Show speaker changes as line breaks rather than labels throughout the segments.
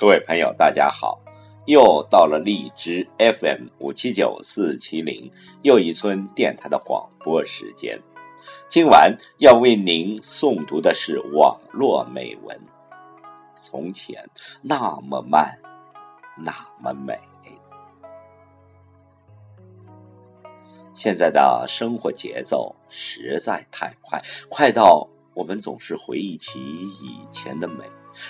各位朋友，大家好！又到了荔枝 FM 五七九四七零又一村电台的广播时间。今晚要为您诵读的是网络美文。从前那么慢，那么美。现在的生活节奏实在太快，快到我们总是回忆起以前的美。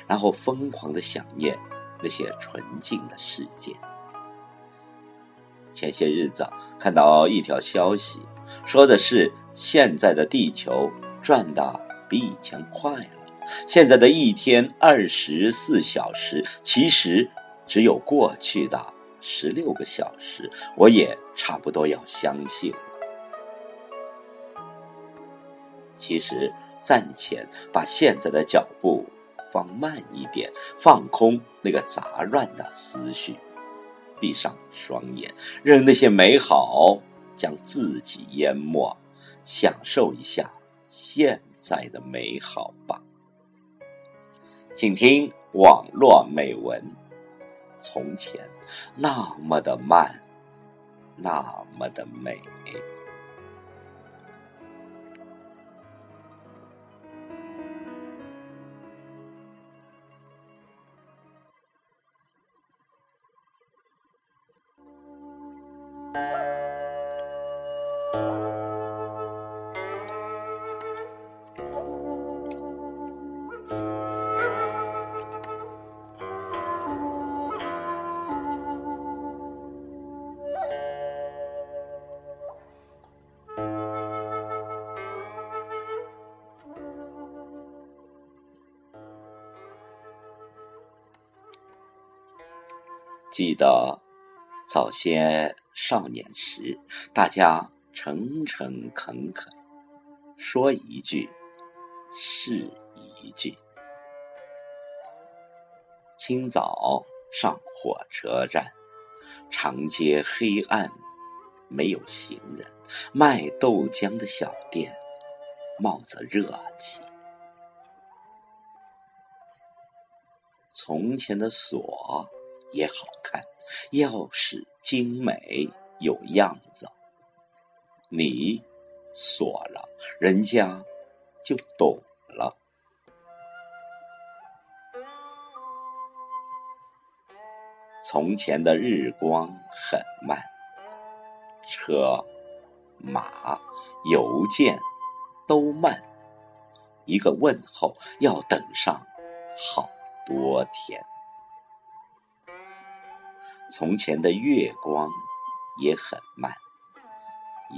然后疯狂的想念那些纯净的世界。前些日子看到一条消息，说的是现在的地球转的比以前快了。现在的一天二十四小时，其实只有过去的十六个小时。我也差不多要相信了。其实暂且把现在的脚步。放慢一点，放空那个杂乱的思绪，闭上双眼，任那些美好将自己淹没，享受一下现在的美好吧。请听网络美文：从前那么的慢，那么的美。记得早些少年时，大家诚诚恳恳，说一句是一句。清早上火车站，长街黑暗，没有行人，卖豆浆的小店冒着热气。从前的锁。也好看，钥匙精美有样子。你锁了，人家就懂了。从前的日光很慢，车、马、邮件都慢，一个问候要等上好多天。从前的月光也很慢，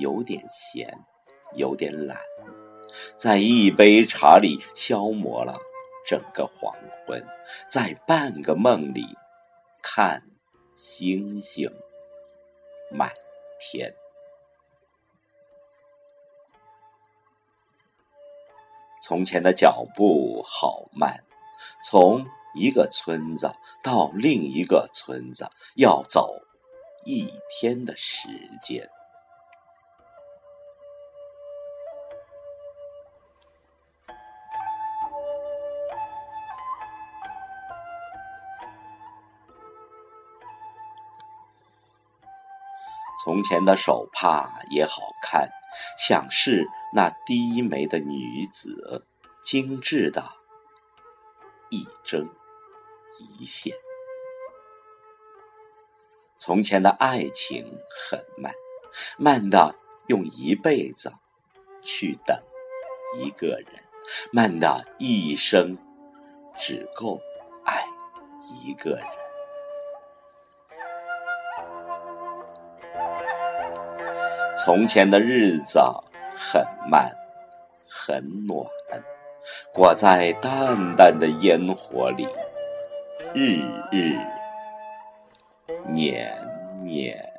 有点咸，有点懒，在一杯茶里消磨了整个黄昏，在半个梦里看星星满天。从前的脚步好慢，从。一个村子到另一个村子要走一天的时间。从前的手帕也好看，像是那低眉的女子，精致的一针。一线。从前的爱情很慢，慢到用一辈子去等一个人，慢到一生只够爱一个人。从前的日子很慢，很暖，裹在淡淡的烟火里。日日年年。